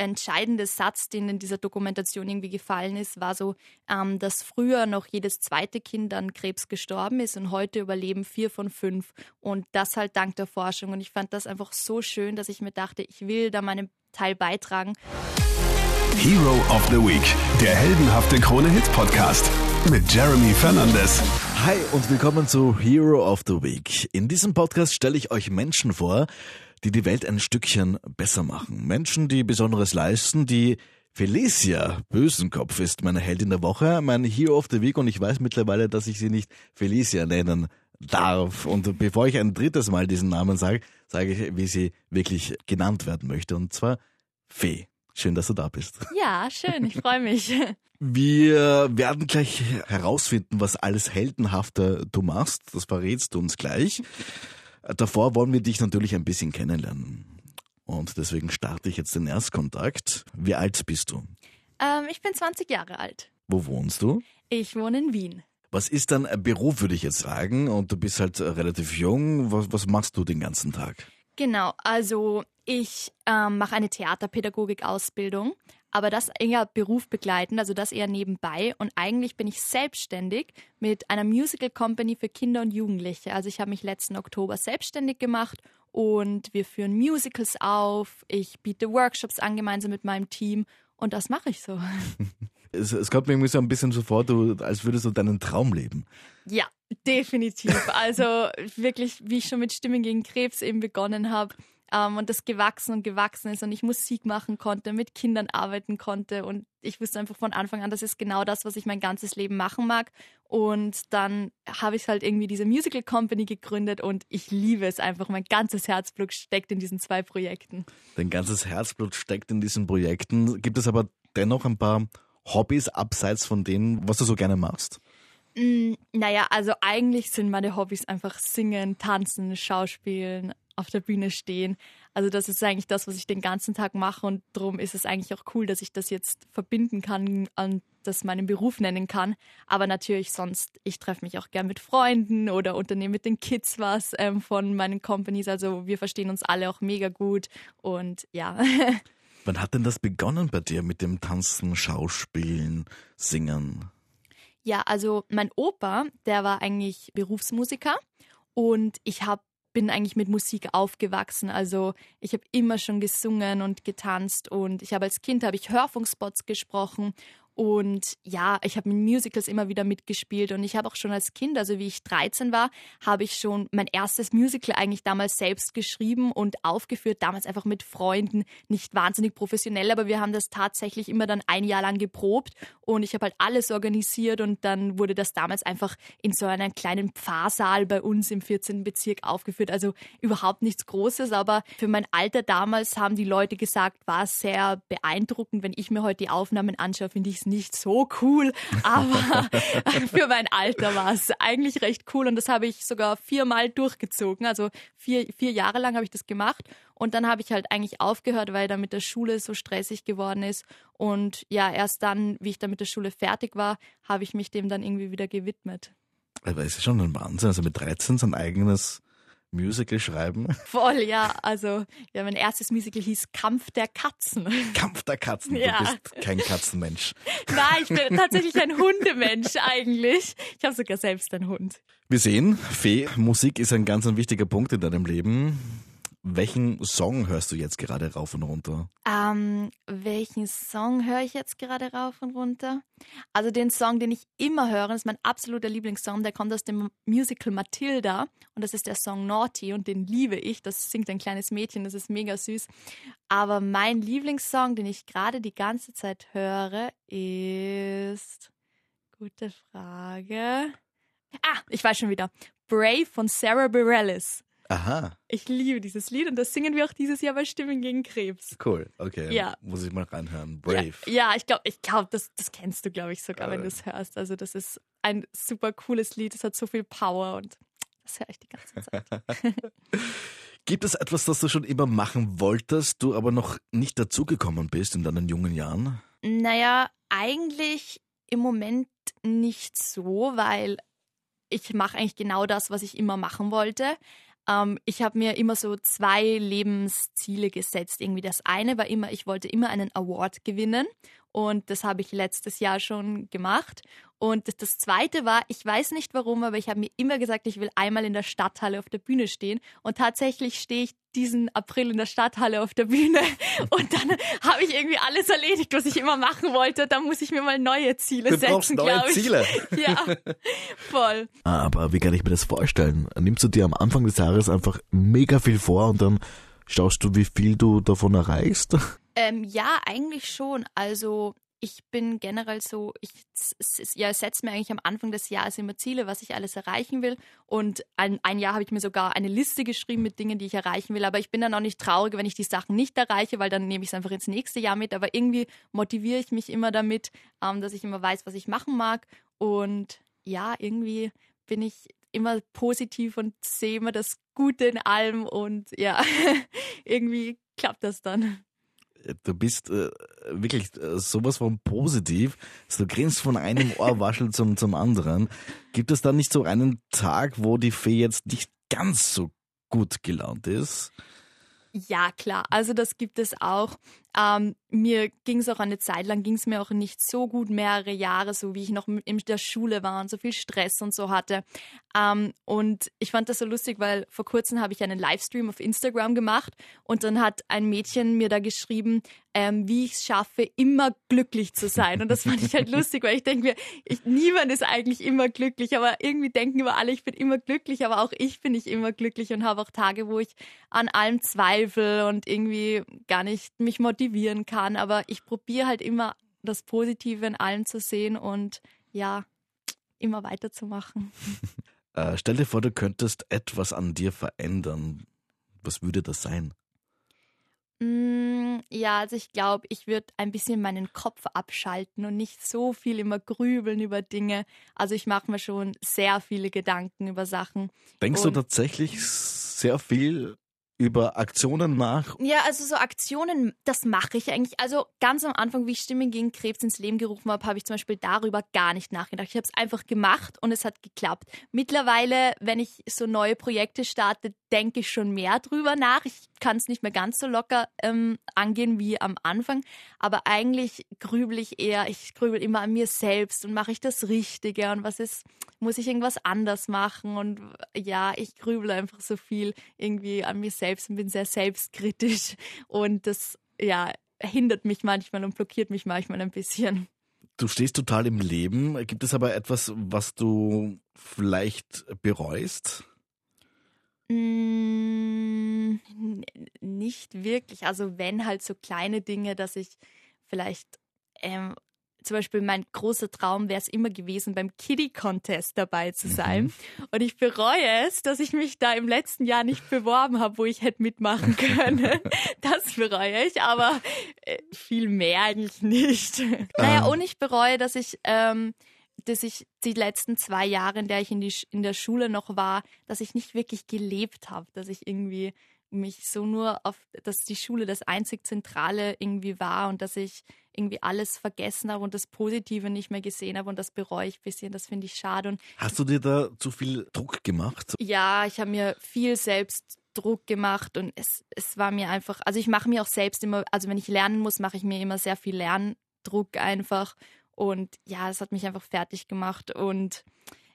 entscheidende Satz, den in dieser Dokumentation irgendwie gefallen ist, war so, ähm, dass früher noch jedes zweite Kind an Krebs gestorben ist und heute überleben vier von fünf. Und das halt dank der Forschung. Und ich fand das einfach so schön, dass ich mir dachte, ich will da meinen Teil beitragen. Hero of the Week, der heldenhafte Krone-Hit-Podcast mit Jeremy Fernandes. Hi und willkommen zu Hero of the Week. In diesem Podcast stelle ich euch Menschen vor, die die Welt ein Stückchen besser machen. Menschen, die Besonderes leisten, die Felicia Bösenkopf ist meine Heldin der Woche, mein Hero of the Week und ich weiß mittlerweile, dass ich sie nicht Felicia nennen darf. Und bevor ich ein drittes Mal diesen Namen sage, sage ich, wie sie wirklich genannt werden möchte. Und zwar Fee. Schön, dass du da bist. Ja, schön, ich freue mich. Wir werden gleich herausfinden, was alles Heldenhafte du machst. Das verrätst du uns gleich. Davor wollen wir dich natürlich ein bisschen kennenlernen. Und deswegen starte ich jetzt den Erstkontakt. Wie alt bist du? Ähm, ich bin 20 Jahre alt. Wo wohnst du? Ich wohne in Wien. Was ist dein Beruf, würde ich jetzt sagen? Und du bist halt relativ jung. Was, was machst du den ganzen Tag? Genau, also ich ähm, mache eine Theaterpädagogik-Ausbildung, aber das eher Beruf begleiten, also das eher nebenbei. Und eigentlich bin ich selbstständig mit einer Musical Company für Kinder und Jugendliche. Also ich habe mich letzten Oktober selbstständig gemacht und wir führen Musicals auf. Ich biete Workshops an gemeinsam mit meinem Team und das mache ich so. Es, es kommt mir irgendwie so ein bisschen so vor, du, als würdest du deinen Traum leben. Ja, definitiv. Also wirklich, wie ich schon mit Stimmen gegen Krebs eben begonnen habe, ähm, und das gewachsen und gewachsen ist und ich Musik machen konnte, mit Kindern arbeiten konnte und ich wusste einfach von Anfang an, das ist genau das, was ich mein ganzes Leben machen mag. Und dann habe ich halt irgendwie diese Musical Company gegründet und ich liebe es einfach. Mein ganzes Herzblut steckt in diesen zwei Projekten. Dein ganzes Herzblut steckt in diesen Projekten. Gibt es aber dennoch ein paar Hobbys abseits von dem, was du so gerne machst? Mm, naja, also eigentlich sind meine Hobbys einfach singen, tanzen, schauspielen, auf der Bühne stehen. Also das ist eigentlich das, was ich den ganzen Tag mache und darum ist es eigentlich auch cool, dass ich das jetzt verbinden kann und das meinen Beruf nennen kann. Aber natürlich sonst, ich treffe mich auch gern mit Freunden oder unternehme mit den Kids was ähm, von meinen Companies. Also wir verstehen uns alle auch mega gut und ja. Wann hat denn das begonnen bei dir mit dem Tanzen, Schauspielen, Singen? Ja, also mein Opa, der war eigentlich Berufsmusiker und ich habe bin eigentlich mit Musik aufgewachsen. Also ich habe immer schon gesungen und getanzt und ich habe als Kind habe ich Hörfunkspots gesprochen und ja, ich habe mit Musicals immer wieder mitgespielt und ich habe auch schon als Kind, also wie ich 13 war, habe ich schon mein erstes Musical eigentlich damals selbst geschrieben und aufgeführt, damals einfach mit Freunden, nicht wahnsinnig professionell, aber wir haben das tatsächlich immer dann ein Jahr lang geprobt und ich habe halt alles organisiert und dann wurde das damals einfach in so einem kleinen Pfarrsaal bei uns im 14. Bezirk aufgeführt, also überhaupt nichts Großes, aber für mein Alter damals haben die Leute gesagt, war sehr beeindruckend, wenn ich mir heute die Aufnahmen anschaue, finde ich es nicht so cool, aber für mein Alter war es eigentlich recht cool und das habe ich sogar viermal durchgezogen. Also vier, vier Jahre lang habe ich das gemacht und dann habe ich halt eigentlich aufgehört, weil dann mit der Schule so stressig geworden ist. Und ja, erst dann, wie ich dann mit der Schule fertig war, habe ich mich dem dann irgendwie wieder gewidmet. Aber es ist schon ein Wahnsinn, also mit 13 sein eigenes Musical schreiben? Voll, ja. Also, ja, mein erstes Musical hieß Kampf der Katzen. Kampf der Katzen? Ja. Du bist kein Katzenmensch. Nein, ich bin tatsächlich ein Hundemensch eigentlich. Ich habe sogar selbst einen Hund. Wir sehen, Fee, Musik ist ein ganz ein wichtiger Punkt in deinem Leben. Welchen Song hörst du jetzt gerade rauf und runter? Ähm, welchen Song höre ich jetzt gerade rauf und runter? Also den Song, den ich immer höre, ist mein absoluter Lieblingssong, der kommt aus dem Musical Matilda und das ist der Song Naughty und den liebe ich. Das singt ein kleines Mädchen, das ist mega süß. Aber mein Lieblingssong, den ich gerade die ganze Zeit höre, ist... Gute Frage. Ah, ich weiß schon wieder. Brave von Sarah Bareilles. Aha. Ich liebe dieses Lied und das singen wir auch dieses Jahr bei Stimmen gegen Krebs. Cool, okay. Ja. Muss ich mal reinhören. Brave. Ja, ja ich glaube, ich glaub, das, das kennst du, glaube ich, sogar, äh. wenn du es hörst. Also das ist ein super cooles Lied, es hat so viel Power und das höre ich die ganze Zeit. Gibt es etwas, das du schon immer machen wolltest, du aber noch nicht dazugekommen bist in deinen jungen Jahren? Naja, eigentlich im Moment nicht so, weil ich mache eigentlich genau das, was ich immer machen wollte. Ähm, ich habe mir immer so zwei Lebensziele gesetzt. Irgendwie das eine war immer, ich wollte immer einen Award gewinnen und das habe ich letztes Jahr schon gemacht. Und das, das, Zweite war, ich weiß nicht warum, aber ich habe mir immer gesagt, ich will einmal in der Stadthalle auf der Bühne stehen. Und tatsächlich stehe ich diesen April in der Stadthalle auf der Bühne. Und dann habe ich irgendwie alles erledigt, was ich immer machen wollte. Da muss ich mir mal neue Ziele du setzen, glaube ich. Ziele. Ja, voll. Aber wie kann ich mir das vorstellen? Nimmst du dir am Anfang des Jahres einfach mega viel vor und dann schaust du, wie viel du davon erreichst? Ähm, ja, eigentlich schon. Also ich bin generell so, ich ja, setze mir eigentlich am Anfang des Jahres immer Ziele, was ich alles erreichen will. Und ein, ein Jahr habe ich mir sogar eine Liste geschrieben mit Dingen, die ich erreichen will. Aber ich bin dann auch nicht traurig, wenn ich die Sachen nicht erreiche, weil dann nehme ich es einfach ins nächste Jahr mit. Aber irgendwie motiviere ich mich immer damit, ähm, dass ich immer weiß, was ich machen mag. Und ja, irgendwie bin ich immer positiv und sehe immer das Gute in allem. Und ja, irgendwie klappt das dann du bist äh, wirklich äh, sowas von positiv. Du grinst von einem Ohrwaschel zum, zum anderen. Gibt es da nicht so einen Tag, wo die Fee jetzt nicht ganz so gut gelaunt ist? Ja, klar. Also das gibt es auch. Ähm, mir ging es auch eine Zeit lang, ging es mir auch nicht so gut, mehrere Jahre, so wie ich noch in der Schule war und so viel Stress und so hatte. Ähm, und ich fand das so lustig, weil vor kurzem habe ich einen Livestream auf Instagram gemacht und dann hat ein Mädchen mir da geschrieben, ähm, wie ich es schaffe, immer glücklich zu sein. Und das fand ich halt lustig, weil ich denke mir, ich, niemand ist eigentlich immer glücklich, aber irgendwie denken immer alle, ich bin immer glücklich, aber auch ich bin nicht immer glücklich und habe auch Tage, wo ich an allem zweifle und irgendwie gar nicht mich motivieren kann. Aber ich probiere halt immer das Positive in allem zu sehen und ja, immer weiterzumachen. Äh, stell dir vor, du könntest etwas an dir verändern. Was würde das sein? Mm, ja, also ich glaube, ich würde ein bisschen meinen Kopf abschalten und nicht so viel immer grübeln über Dinge. Also ich mache mir schon sehr viele Gedanken über Sachen. Denkst und du tatsächlich sehr viel über Aktionen nach? Ja, also so Aktionen, das mache ich eigentlich. Also ganz am Anfang, wie ich Stimmen gegen Krebs ins Leben gerufen habe, habe ich zum Beispiel darüber gar nicht nachgedacht. Ich habe es einfach gemacht und es hat geklappt. Mittlerweile, wenn ich so neue Projekte starte, denke ich schon mehr drüber nach. Ich kann es nicht mehr ganz so locker ähm, angehen wie am Anfang, aber eigentlich grübel ich eher, ich grübel immer an mir selbst und mache ich das Richtige und was ist, muss ich irgendwas anders machen und ja, ich grübel einfach so viel irgendwie an mir selbst und bin sehr selbstkritisch und das, ja, hindert mich manchmal und blockiert mich manchmal ein bisschen. Du stehst total im Leben. Gibt es aber etwas, was du vielleicht bereust? Mm, nicht wirklich. Also wenn halt so kleine Dinge, dass ich vielleicht ähm, zum Beispiel mein großer Traum wäre es immer gewesen, beim Kitty Contest dabei zu sein. Mhm. Und ich bereue es, dass ich mich da im letzten Jahr nicht beworben habe, wo ich hätte mitmachen können. das bereue ich, aber äh, viel mehr eigentlich nicht. Naja, und ich bereue, dass ich ähm, dass ich die letzten zwei Jahre, in der ich in, die, in der Schule noch war, dass ich nicht wirklich gelebt habe, dass ich irgendwie mich so nur auf, dass die Schule das einzig Zentrale irgendwie war und dass ich irgendwie alles vergessen habe und das Positive nicht mehr gesehen habe und das bereue ich ein bisschen, das finde ich schade. Und Hast du dir da zu viel Druck gemacht? Ja, ich habe mir viel selbst Druck gemacht und es, es war mir einfach, also ich mache mir auch selbst immer, also wenn ich lernen muss, mache ich mir immer sehr viel Lerndruck einfach und ja, es hat mich einfach fertig gemacht. Und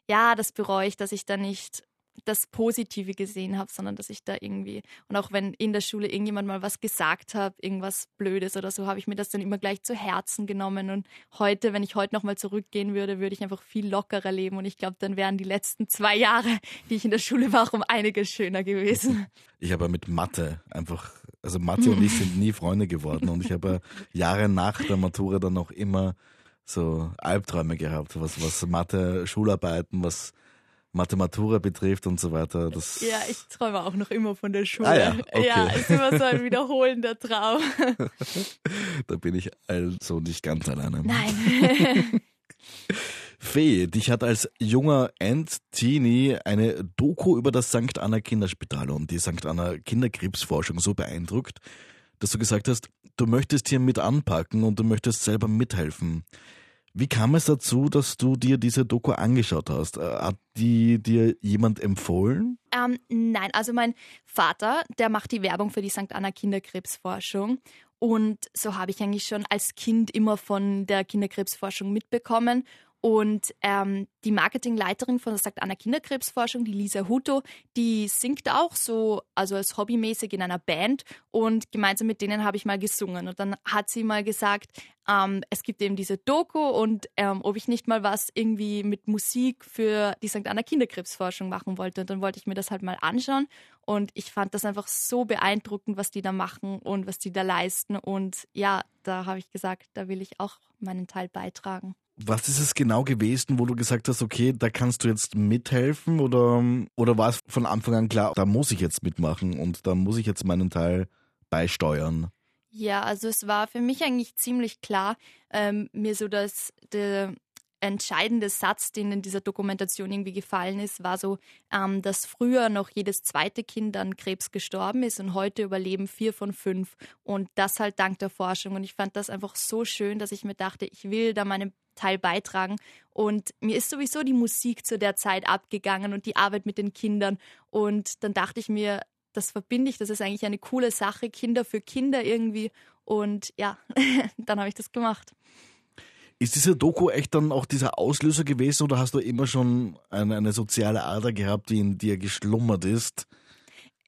ja, das bereue ich, dass ich da nicht das Positive gesehen habe, sondern dass ich da irgendwie, und auch wenn in der Schule irgendjemand mal was gesagt hat, irgendwas Blödes oder so, habe ich mir das dann immer gleich zu Herzen genommen. Und heute, wenn ich heute nochmal zurückgehen würde, würde ich einfach viel lockerer leben. Und ich glaube, dann wären die letzten zwei Jahre, die ich in der Schule war, um einiges schöner gewesen. Ich habe mit Mathe einfach, also Mathe und ich sind nie Freunde geworden. Und ich habe Jahre nach der Matura dann auch immer so Albträume gehabt, was, was Mathe, Schularbeiten, was Mathematura betrifft und so weiter. Das ja, ich träume auch noch immer von der Schule. Ah ja, okay. ja, ist immer so ein wiederholender Traum. da bin ich also nicht ganz alleine. Nein. Fee, dich hat als junger End-Teenie eine Doku über das St. Anna Kinderspital und die St. Anna Kinderkrebsforschung so beeindruckt, dass du gesagt hast, du möchtest hier mit anpacken und du möchtest selber mithelfen. Wie kam es dazu, dass du dir diese Doku angeschaut hast? Äh, hat die dir jemand empfohlen? Ähm, nein, also mein Vater, der macht die Werbung für die St. Anna Kinderkrebsforschung. Und so habe ich eigentlich schon als Kind immer von der Kinderkrebsforschung mitbekommen und ähm, die Marketingleiterin von der St. Anna Kinderkrebsforschung, die Lisa Huto, die singt auch so, also als hobbymäßig in einer Band und gemeinsam mit denen habe ich mal gesungen. Und dann hat sie mal gesagt, ähm, es gibt eben diese Doku und ähm, ob ich nicht mal was irgendwie mit Musik für die St. Anna Kinderkrebsforschung machen wollte. Und dann wollte ich mir das halt mal anschauen und ich fand das einfach so beeindruckend, was die da machen und was die da leisten. Und ja, da habe ich gesagt, da will ich auch meinen Teil beitragen. Was ist es genau gewesen, wo du gesagt hast, okay, da kannst du jetzt mithelfen oder, oder war es von Anfang an klar, da muss ich jetzt mitmachen und da muss ich jetzt meinen Teil beisteuern? Ja, also es war für mich eigentlich ziemlich klar, ähm, mir so dass der entscheidende Satz, den in dieser Dokumentation irgendwie gefallen ist, war so, ähm, dass früher noch jedes zweite Kind an Krebs gestorben ist und heute überleben vier von fünf. Und das halt dank der Forschung. Und ich fand das einfach so schön, dass ich mir dachte, ich will da meinen Teil beitragen. Und mir ist sowieso die Musik zu der Zeit abgegangen und die Arbeit mit den Kindern. Und dann dachte ich mir, das verbinde ich, das ist eigentlich eine coole Sache, Kinder für Kinder irgendwie. Und ja, dann habe ich das gemacht. Ist diese Doku echt dann auch dieser Auslöser gewesen oder hast du immer schon eine, eine soziale Ader gehabt, die in dir geschlummert ist?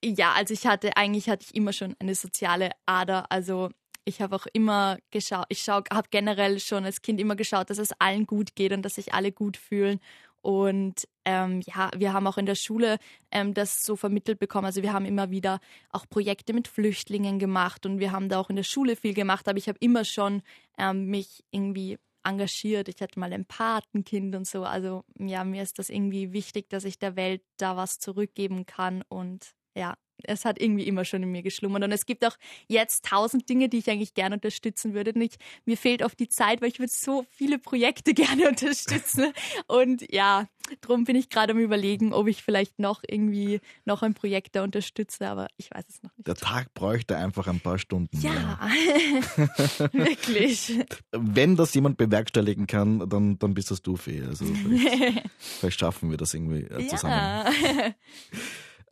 Ja, also ich hatte, eigentlich hatte ich immer schon eine soziale Ader. Also ich habe auch immer geschaut, ich habe generell schon als Kind immer geschaut, dass es allen gut geht und dass sich alle gut fühlen. Und ähm, ja, wir haben auch in der Schule ähm, das so vermittelt bekommen. Also wir haben immer wieder auch Projekte mit Flüchtlingen gemacht und wir haben da auch in der Schule viel gemacht. Aber ich habe immer schon ähm, mich irgendwie engagiert. Ich hatte mal ein Patenkind und so. Also ja, mir ist das irgendwie wichtig, dass ich der Welt da was zurückgeben kann und ja, es hat irgendwie immer schon in mir geschlummert. Und es gibt auch jetzt tausend Dinge, die ich eigentlich gerne unterstützen würde. Und ich, mir fehlt oft die Zeit, weil ich würde so viele Projekte gerne unterstützen. Und ja, darum bin ich gerade am überlegen, ob ich vielleicht noch irgendwie noch ein Projekt da unterstütze, aber ich weiß es noch nicht. Der Tag bräuchte einfach ein paar Stunden. Ja, wirklich. Wenn das jemand bewerkstelligen kann, dann, dann bist das du, Fee. Also vielleicht, vielleicht schaffen wir das irgendwie äh, zusammen. Ja.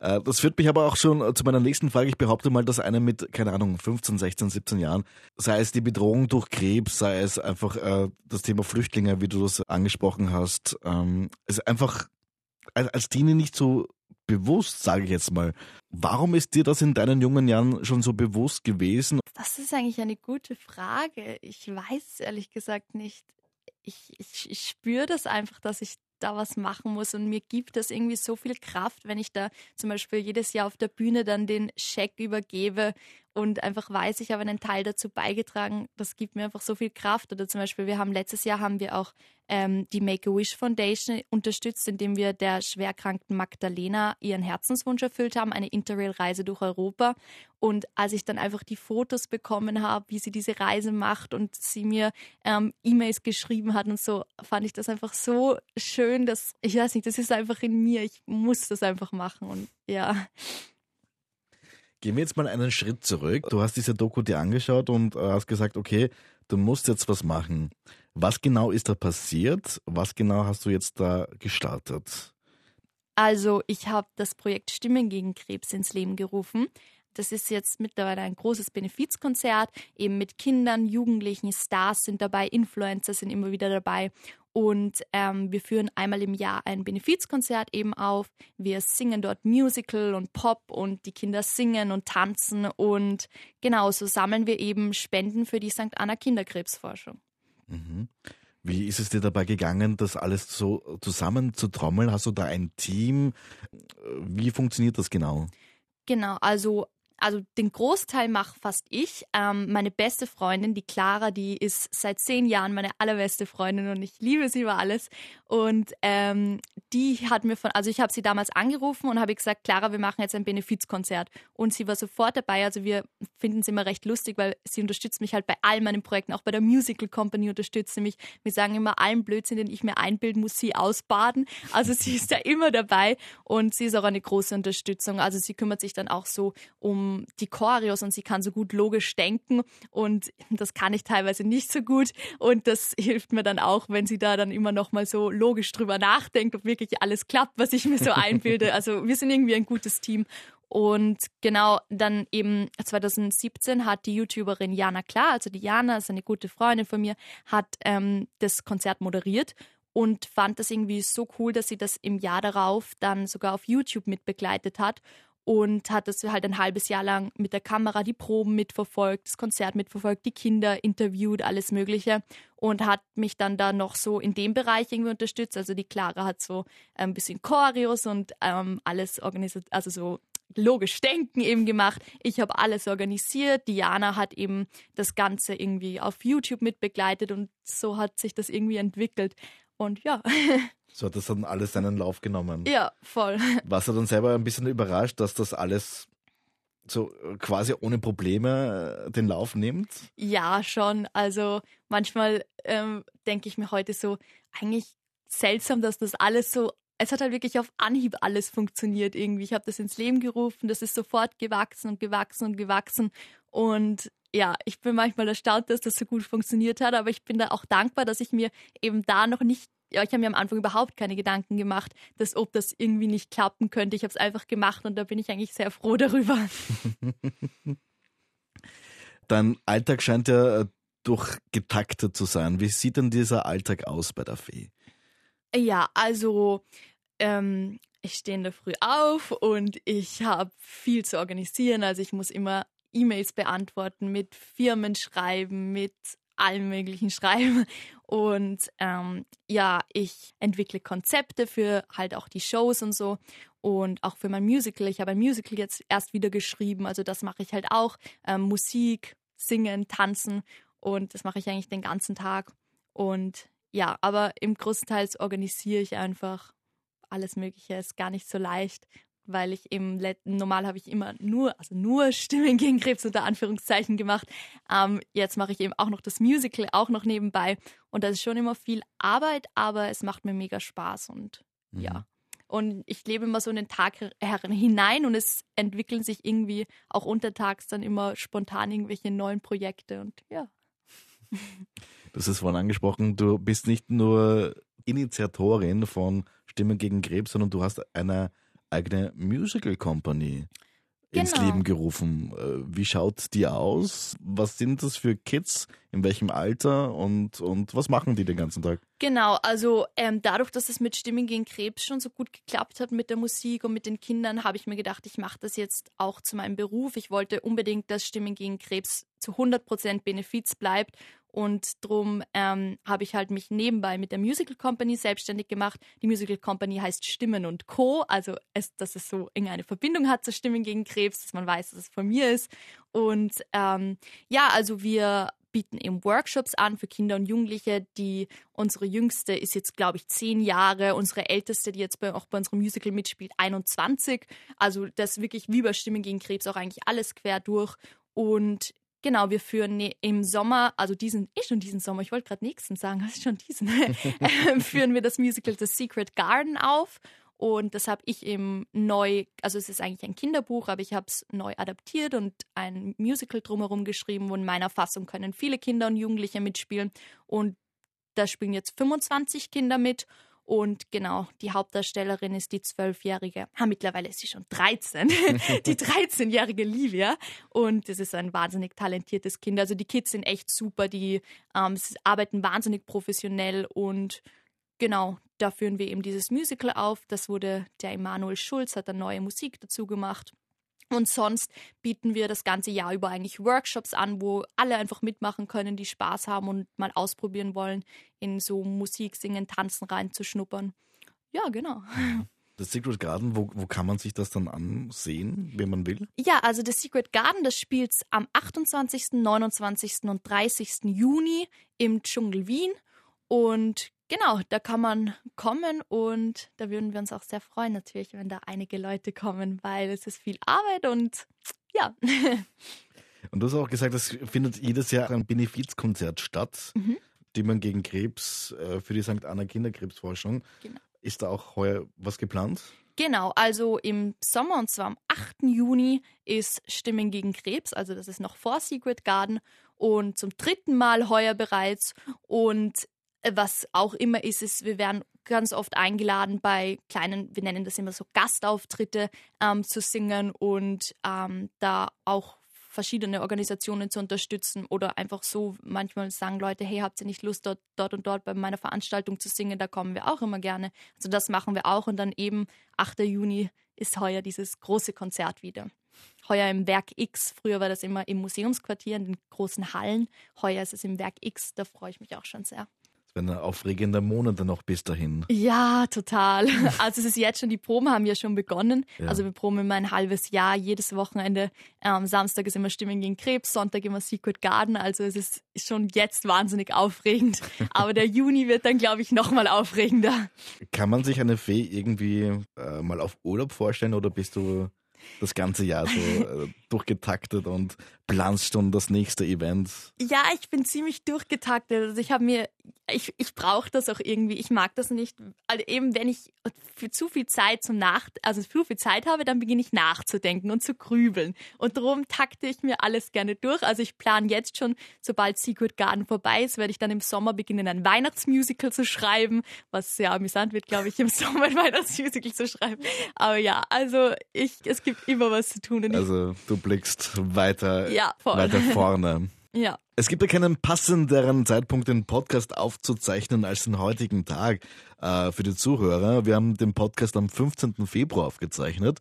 Äh, das führt mich aber auch schon äh, zu meiner nächsten Frage. Ich behaupte mal, dass einer mit, keine Ahnung, 15, 16, 17 Jahren, sei es die Bedrohung durch Krebs, sei es einfach äh, das Thema Flüchtlinge, wie du das angesprochen hast, ähm, ist einfach als, als Teenie nicht so bewusst, sage ich jetzt mal. Warum ist dir das in deinen jungen Jahren schon so bewusst gewesen? Das ist eigentlich eine gute Frage. Ich weiß es ehrlich gesagt nicht. Ich, ich, ich spüre das einfach, dass ich da was machen muss. Und mir gibt das irgendwie so viel Kraft, wenn ich da zum Beispiel jedes Jahr auf der Bühne dann den Scheck übergebe und einfach weiß, ich habe einen Teil dazu beigetragen. Das gibt mir einfach so viel Kraft. Oder zum Beispiel, wir haben letztes Jahr haben wir auch ähm, die Make-A-Wish Foundation unterstützt, indem wir der schwerkranken Magdalena ihren Herzenswunsch erfüllt haben, eine Interrail-Reise durch Europa. Und als ich dann einfach die Fotos bekommen habe, wie sie diese Reise macht und sie mir ähm, E-Mails geschrieben hat und so, fand ich das einfach so schön, dass, ich weiß nicht, das ist einfach in mir. Ich muss das einfach machen. Und ja. Gehen wir jetzt mal einen Schritt zurück. Du hast diese Doku dir angeschaut und äh, hast gesagt, okay, du musst jetzt was machen. Was genau ist da passiert? Was genau hast du jetzt da gestartet? Also, ich habe das Projekt Stimmen gegen Krebs ins Leben gerufen. Das ist jetzt mittlerweile ein großes Benefizkonzert, eben mit Kindern, Jugendlichen, Stars sind dabei, Influencer sind immer wieder dabei. Und ähm, wir führen einmal im Jahr ein Benefizkonzert eben auf. Wir singen dort Musical und Pop und die Kinder singen und tanzen. Und genau so sammeln wir eben Spenden für die St. Anna Kinderkrebsforschung. Mhm. Wie ist es dir dabei gegangen, das alles so zusammen zu trommeln? Hast du da ein Team? Wie funktioniert das genau? Genau, also also den Großteil mache fast ich. Ähm, meine beste Freundin, die Clara, die ist seit zehn Jahren meine allerbeste Freundin und ich liebe sie über alles. Und ähm, die hat mir von, also ich habe sie damals angerufen und habe gesagt, Clara, wir machen jetzt ein Benefizkonzert. Und sie war sofort dabei. Also wir finden es immer recht lustig, weil sie unterstützt mich halt bei all meinen Projekten, auch bei der Musical Company unterstützt sie mich. Wir sagen immer, allen Blödsinn, den ich mir einbilden, muss sie ausbaden. Also sie ist da immer dabei und sie ist auch eine große Unterstützung. Also sie kümmert sich dann auch so um die Choreos und sie kann so gut logisch denken und das kann ich teilweise nicht so gut und das hilft mir dann auch, wenn sie da dann immer noch mal so logisch drüber nachdenkt, ob wirklich alles klappt, was ich mir so einbilde. Also wir sind irgendwie ein gutes Team und genau dann eben 2017 hat die YouTuberin Jana Klar, also die Jana ist eine gute Freundin von mir, hat ähm, das Konzert moderiert und fand das irgendwie so cool, dass sie das im Jahr darauf dann sogar auf YouTube mitbegleitet hat und hat das halt ein halbes Jahr lang mit der Kamera die Proben mitverfolgt, das Konzert mitverfolgt, die Kinder interviewt, alles Mögliche und hat mich dann da noch so in dem Bereich irgendwie unterstützt. Also die Clara hat so ein bisschen Choreos und ähm, alles organisiert, also so logisch denken eben gemacht. Ich habe alles organisiert. Diana hat eben das Ganze irgendwie auf YouTube mitbegleitet und so hat sich das irgendwie entwickelt. Und ja. So hat das dann alles seinen Lauf genommen. Ja, voll. Warst du dann selber ein bisschen überrascht, dass das alles so quasi ohne Probleme äh, den Lauf nimmt? Ja, schon. Also manchmal ähm, denke ich mir heute so, eigentlich seltsam, dass das alles so es hat halt wirklich auf Anhieb alles funktioniert irgendwie. Ich habe das ins Leben gerufen, das ist sofort gewachsen und gewachsen und gewachsen. Und ja, ich bin manchmal erstaunt, dass das so gut funktioniert hat, aber ich bin da auch dankbar, dass ich mir eben da noch nicht, ja, ich habe mir am Anfang überhaupt keine Gedanken gemacht, dass ob das irgendwie nicht klappen könnte. Ich habe es einfach gemacht und da bin ich eigentlich sehr froh darüber. Dein Alltag scheint ja äh, durchgetaktet zu sein. Wie sieht denn dieser Alltag aus bei der Fee? Ja, also ähm, ich stehe in der Früh auf und ich habe viel zu organisieren. Also ich muss immer E-Mails beantworten, mit Firmen schreiben, mit allem möglichen schreiben. Und ähm, ja, ich entwickle Konzepte für halt auch die Shows und so. Und auch für mein Musical. Ich habe ein Musical jetzt erst wieder geschrieben. Also das mache ich halt auch. Ähm, Musik, singen, tanzen. Und das mache ich eigentlich den ganzen Tag. Und ja, aber im Großteils organisiere ich einfach alles Mögliche. Ist gar nicht so leicht, weil ich eben normal habe ich immer nur, also nur Stimmen gegen Krebs unter Anführungszeichen gemacht. Ähm, jetzt mache ich eben auch noch das Musical auch noch nebenbei und das ist schon immer viel Arbeit, aber es macht mir mega Spaß und mhm. ja. Und ich lebe immer so in den Tag hinein und es entwickeln sich irgendwie auch untertags dann immer spontan irgendwelche neuen Projekte und ja. Du hast es vorhin angesprochen, du bist nicht nur Initiatorin von Stimmen gegen Krebs, sondern du hast eine eigene Musical Company genau. ins Leben gerufen. Äh, wie schaut die aus? Was sind das für Kids? In welchem Alter? Und, und was machen die den ganzen Tag? Genau, also ähm, dadurch, dass es mit Stimmen gegen Krebs schon so gut geklappt hat mit der Musik und mit den Kindern, habe ich mir gedacht, ich mache das jetzt auch zu meinem Beruf. Ich wollte unbedingt, dass Stimmen gegen Krebs zu 100% Benefiz bleibt und darum ähm, habe ich halt mich nebenbei mit der Musical Company selbstständig gemacht. Die Musical Company heißt Stimmen und Co. Also, es, dass es so irgendeine Verbindung hat zu Stimmen gegen Krebs, dass man weiß, dass es von mir ist. Und ähm, ja, also wir bieten eben Workshops an für Kinder und Jugendliche. Die unsere jüngste ist jetzt, glaube ich, zehn Jahre. Unsere älteste, die jetzt bei, auch bei unserem Musical mitspielt, 21. Also das wirklich wie bei Stimmen gegen Krebs auch eigentlich alles quer durch. Und Genau, wir führen im Sommer, also diesen, eh schon diesen Sommer, ich wollte gerade nächsten sagen, ist schon diesen, ähm, führen wir das Musical The Secret Garden auf. Und das habe ich eben neu, also es ist eigentlich ein Kinderbuch, aber ich habe es neu adaptiert und ein Musical drumherum geschrieben. Und in meiner Fassung können viele Kinder und Jugendliche mitspielen. Und da spielen jetzt 25 Kinder mit. Und genau, die Hauptdarstellerin ist die zwölfjährige, ah, mittlerweile ist sie schon 13, die 13-jährige Livia. Und das ist ein wahnsinnig talentiertes Kind. Also die Kids sind echt super, die ähm, arbeiten wahnsinnig professionell und genau, da führen wir eben dieses Musical auf. Das wurde der Emanuel Schulz, hat dann neue Musik dazu gemacht. Und sonst bieten wir das ganze Jahr über eigentlich Workshops an, wo alle einfach mitmachen können, die Spaß haben und mal ausprobieren wollen, in so Musik, Singen, Tanzen reinzuschnuppern. Ja, genau. Das Secret Garden, wo, wo kann man sich das dann ansehen, wenn man will? Ja, also das Secret Garden, das spielt am 28., 29. und 30. Juni im Dschungel Wien. Und Genau, da kann man kommen und da würden wir uns auch sehr freuen natürlich, wenn da einige Leute kommen, weil es ist viel Arbeit und ja. Und du hast auch gesagt, es findet jedes Jahr ein Benefizkonzert statt, mhm. die man gegen Krebs äh, für die St. Anna Kinderkrebsforschung. Genau. Ist da auch heuer was geplant? Genau, also im Sommer und zwar am 8. Juni ist Stimmen gegen Krebs, also das ist noch vor Secret Garden und zum dritten Mal heuer bereits. Und was auch immer ist, ist, wir werden ganz oft eingeladen bei kleinen, wir nennen das immer so Gastauftritte ähm, zu singen und ähm, da auch verschiedene Organisationen zu unterstützen oder einfach so manchmal sagen Leute, hey, habt ihr nicht Lust, dort, dort und dort bei meiner Veranstaltung zu singen? Da kommen wir auch immer gerne. Also das machen wir auch und dann eben 8. Juni ist heuer dieses große Konzert wieder. Heuer im Werk X. Früher war das immer im Museumsquartier in den großen Hallen. Heuer ist es im Werk X. Da freue ich mich auch schon sehr werden aufregende Monate noch bis dahin. Ja, total. Also es ist jetzt schon, die Proben haben ja schon begonnen. Ja. Also wir proben immer ein halbes Jahr, jedes Wochenende. Ähm, Samstag ist immer Stimmen gegen Krebs, Sonntag immer Secret Garden. Also es ist schon jetzt wahnsinnig aufregend. Aber der Juni wird dann, glaube ich, nochmal aufregender. Kann man sich eine Fee irgendwie äh, mal auf Urlaub vorstellen oder bist du das ganze Jahr so äh, durchgetaktet und planst schon das nächste Event? Ja, ich bin ziemlich durchgetaktet. Also ich habe mir, ich, ich brauche das auch irgendwie. Ich mag das nicht. Also eben, wenn ich für zu viel Zeit zum Nach, also zu viel Zeit habe, dann beginne ich nachzudenken und zu grübeln. Und darum takte ich mir alles gerne durch. Also ich plane jetzt schon, sobald Secret Garden vorbei ist, werde ich dann im Sommer beginnen, ein Weihnachtsmusical zu schreiben, was sehr amüsant wird, glaube ich, im Sommer ein Weihnachtsmusical zu schreiben. Aber ja, also ich, es gibt immer was zu tun. also du blickst weiter, ja, weiter vorne. Ja. Es gibt ja keinen passenderen Zeitpunkt, den Podcast aufzuzeichnen als den heutigen Tag äh, für die Zuhörer. Wir haben den Podcast am 15. Februar aufgezeichnet.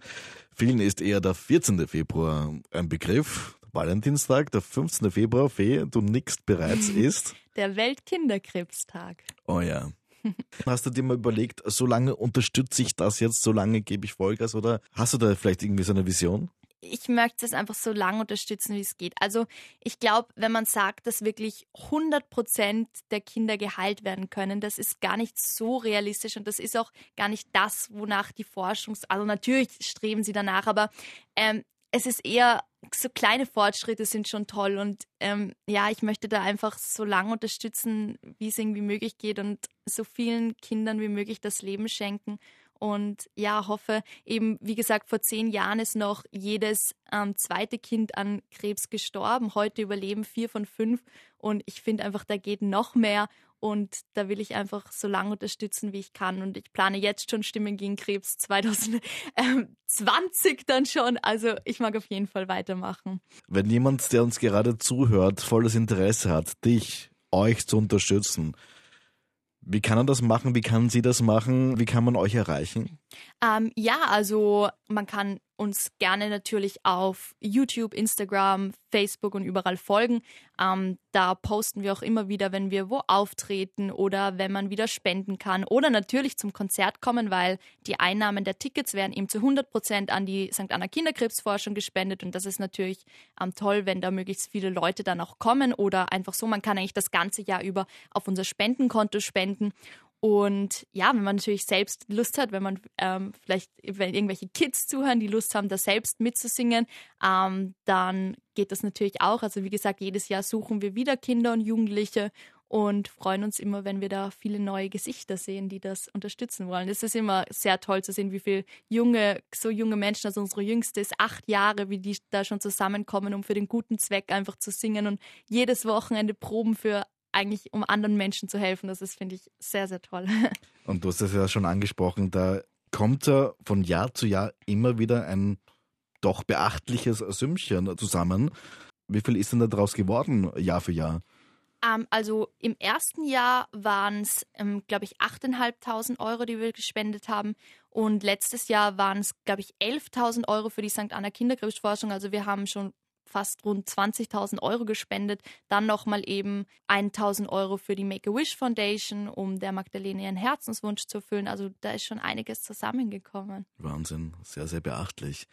Vielen ist eher der 14. Februar ein Begriff. Valentinstag, der 15. Februar, Fee, du nickst bereits, ist? Der Weltkinderkrebstag. Oh ja. Hast du dir mal überlegt, so lange unterstütze ich das jetzt, so lange gebe ich Vollgas oder hast du da vielleicht irgendwie so eine Vision? ich möchte es einfach so lange unterstützen, wie es geht. Also ich glaube, wenn man sagt, dass wirklich 100 Prozent der Kinder geheilt werden können, das ist gar nicht so realistisch und das ist auch gar nicht das, wonach die Forschung, also natürlich streben sie danach, aber ähm, es ist eher so kleine Fortschritte sind schon toll und ähm, ja, ich möchte da einfach so lange unterstützen, wie es irgendwie möglich geht und so vielen Kindern wie möglich das Leben schenken und ja, hoffe eben, wie gesagt, vor zehn Jahren ist noch jedes ähm, zweite Kind an Krebs gestorben. Heute überleben vier von fünf. Und ich finde einfach, da geht noch mehr. Und da will ich einfach so lange unterstützen, wie ich kann. Und ich plane jetzt schon Stimmen gegen Krebs 2020 dann schon. Also ich mag auf jeden Fall weitermachen. Wenn jemand, der uns gerade zuhört, volles Interesse hat, dich, euch zu unterstützen, wie kann er das machen? Wie kann sie das machen? Wie kann man euch erreichen? Ähm, ja, also man kann uns gerne natürlich auf YouTube, Instagram, Facebook und überall folgen. Ähm, da posten wir auch immer wieder, wenn wir wo auftreten oder wenn man wieder spenden kann oder natürlich zum Konzert kommen, weil die Einnahmen der Tickets werden eben zu 100 Prozent an die St. Anna Kinderkrebsforschung gespendet und das ist natürlich ähm, toll, wenn da möglichst viele Leute dann auch kommen oder einfach so, man kann eigentlich das ganze Jahr über auf unser Spendenkonto spenden und ja, wenn man natürlich selbst Lust hat, wenn man ähm, vielleicht, wenn irgendwelche Kids zuhören, die Lust haben, da selbst mitzusingen, ähm, dann geht das natürlich auch. Also wie gesagt, jedes Jahr suchen wir wieder Kinder und Jugendliche und freuen uns immer, wenn wir da viele neue Gesichter sehen, die das unterstützen wollen. Es ist immer sehr toll zu sehen, wie viele junge, so junge Menschen, also unsere Jüngste ist acht Jahre, wie die da schon zusammenkommen, um für den guten Zweck einfach zu singen und jedes Wochenende proben für eigentlich, um anderen Menschen zu helfen. Das ist, finde ich, sehr, sehr toll. Und du hast es ja schon angesprochen, da kommt ja von Jahr zu Jahr immer wieder ein doch beachtliches Sümmchen zusammen. Wie viel ist denn da draus geworden, Jahr für Jahr? Ähm, also im ersten Jahr waren es, ähm, glaube ich, 8.500 Euro, die wir gespendet haben. Und letztes Jahr waren es, glaube ich, 11.000 Euro für die St. Anna Kinderkrebsforschung. Also wir haben schon fast rund 20.000 Euro gespendet. Dann nochmal eben 1.000 Euro für die Make-A-Wish Foundation, um der Magdalene ihren Herzenswunsch zu erfüllen. Also da ist schon einiges zusammengekommen. Wahnsinn, sehr, sehr beachtlich.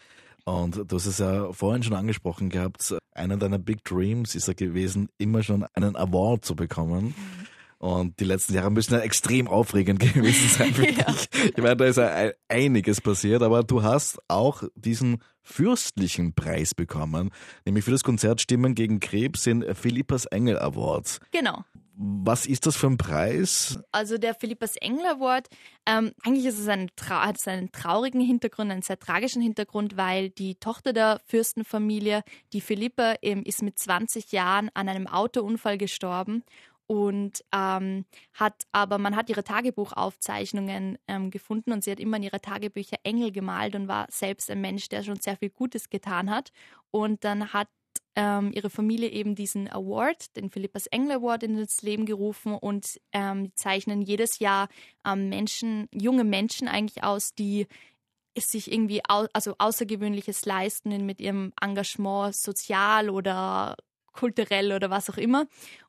Und du hast es ja vorhin schon angesprochen gehabt, einer deiner Big Dreams ist ja gewesen, immer schon einen Award zu bekommen. Mhm. Und die letzten Jahre müssen ja extrem aufregend gewesen sein für ja. dich. Ich meine, da ist ja einiges passiert, aber du hast auch diesen fürstlichen Preis bekommen, nämlich für das Konzert Stimmen gegen Krebs, den Philippas Engel Awards. Genau. Was ist das für ein Preis? Also der Philippas Engel Award, ähm, eigentlich ist es ein, hat es einen traurigen Hintergrund, einen sehr tragischen Hintergrund, weil die Tochter der Fürstenfamilie, die Philippa, ähm, ist mit 20 Jahren an einem Autounfall gestorben und ähm, hat aber man hat ihre Tagebuchaufzeichnungen ähm, gefunden und sie hat immer in ihre Tagebücher Engel gemalt und war selbst ein Mensch, der schon sehr viel Gutes getan hat. Und dann hat ähm, ihre Familie eben diesen Award, den Philippas Engel Award, ins Leben gerufen und ähm, zeichnen jedes Jahr ähm, Menschen, junge Menschen eigentlich aus, die sich irgendwie au also Außergewöhnliches leisten mit ihrem Engagement sozial oder kulturell oder was auch immer.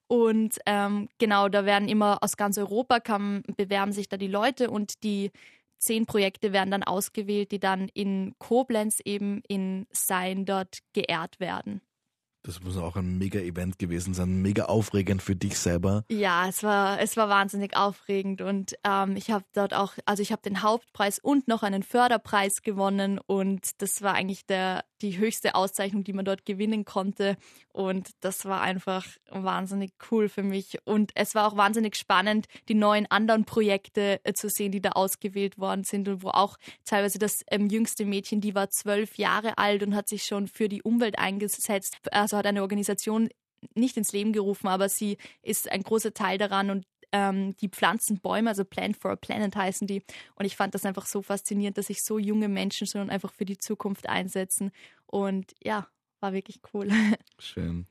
Und ähm, genau, da werden immer aus ganz Europa kam, bewerben sich da die Leute und die zehn Projekte werden dann ausgewählt, die dann in Koblenz eben in Sein dort geehrt werden. Das muss auch ein Mega-Event gewesen sein, mega aufregend für dich selber. Ja, es war, es war wahnsinnig aufregend und ähm, ich habe dort auch, also ich habe den Hauptpreis und noch einen Förderpreis gewonnen und das war eigentlich der, die höchste Auszeichnung, die man dort gewinnen konnte und das war einfach wahnsinnig cool für mich und es war auch wahnsinnig spannend, die neuen anderen Projekte äh, zu sehen, die da ausgewählt worden sind und wo auch teilweise das ähm, jüngste Mädchen, die war zwölf Jahre alt und hat sich schon für die Umwelt eingesetzt. Also hat eine Organisation nicht ins Leben gerufen, aber sie ist ein großer Teil daran und ähm, die pflanzen Bäume, also Plant for a Planet heißen die. Und ich fand das einfach so faszinierend, dass sich so junge Menschen schon einfach für die Zukunft einsetzen. Und ja, war wirklich cool. Schön.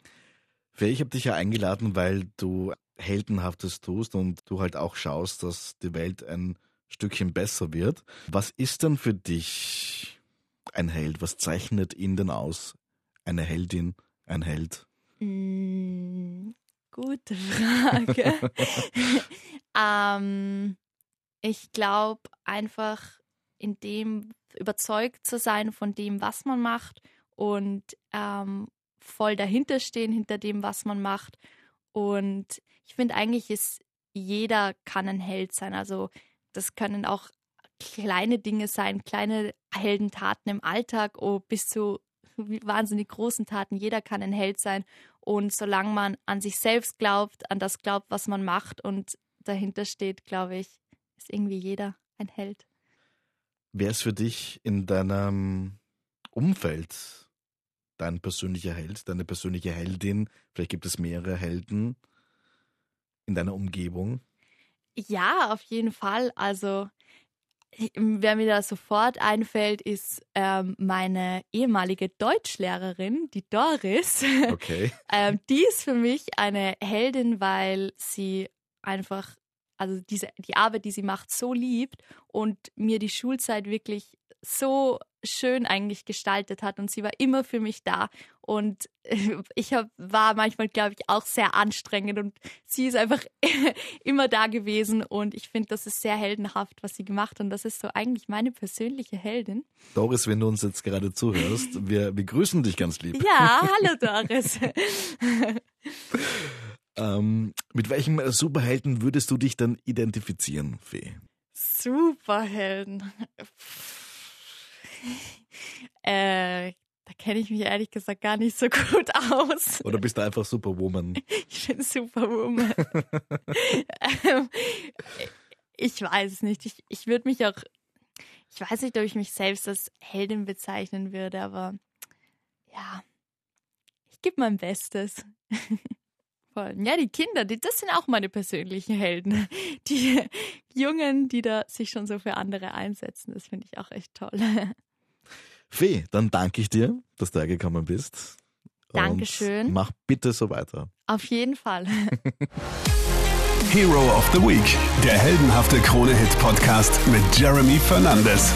Ich habe dich ja eingeladen, weil du Heldenhaftes tust und du halt auch schaust, dass die Welt ein Stückchen besser wird. Was ist denn für dich ein Held? Was zeichnet ihn denn aus? Eine Heldin? ein Held? Gute Frage. ähm, ich glaube einfach in dem überzeugt zu sein von dem, was man macht und ähm, voll dahinter stehen hinter dem, was man macht. Und ich finde eigentlich ist jeder kann ein Held sein. Also das können auch kleine Dinge sein, kleine Heldentaten im Alltag oh, bis zu wahnsinnig großen Taten. Jeder kann ein Held sein. Und solange man an sich selbst glaubt, an das glaubt, was man macht und dahinter steht, glaube ich, ist irgendwie jeder ein Held. Wer ist für dich in deinem Umfeld dein persönlicher Held, deine persönliche Heldin? Vielleicht gibt es mehrere Helden in deiner Umgebung. Ja, auf jeden Fall. Also Wer mir da sofort einfällt, ist ähm, meine ehemalige Deutschlehrerin, die Doris. Okay. ähm, die ist für mich eine Heldin, weil sie einfach, also diese, die Arbeit, die sie macht, so liebt und mir die Schulzeit wirklich so schön eigentlich gestaltet hat und sie war immer für mich da und ich hab, war manchmal, glaube ich, auch sehr anstrengend und sie ist einfach immer da gewesen und ich finde, das ist sehr heldenhaft, was sie gemacht hat und das ist so eigentlich meine persönliche Heldin. Doris, wenn du uns jetzt gerade zuhörst, wir, wir grüßen dich ganz lieb. Ja, hallo Doris. Ähm, mit welchem Superhelden würdest du dich dann identifizieren, Fee? Superhelden. Äh, da kenne ich mich ehrlich gesagt gar nicht so gut aus. Oder bist du einfach Superwoman? Ich bin Superwoman. ähm, ich weiß es nicht. Ich, ich würde mich auch, ich weiß nicht, ob ich mich selbst als Heldin bezeichnen würde, aber ja, ich gebe mein Bestes. Ja, die Kinder, die, das sind auch meine persönlichen Helden. Die Jungen, die da sich schon so für andere einsetzen, das finde ich auch echt toll. Fee, dann danke ich dir, dass du hergekommen bist. Dankeschön. mach bitte so weiter. Auf jeden Fall. Hero of the Week, der heldenhafte Krone-Hit-Podcast mit Jeremy Fernandes.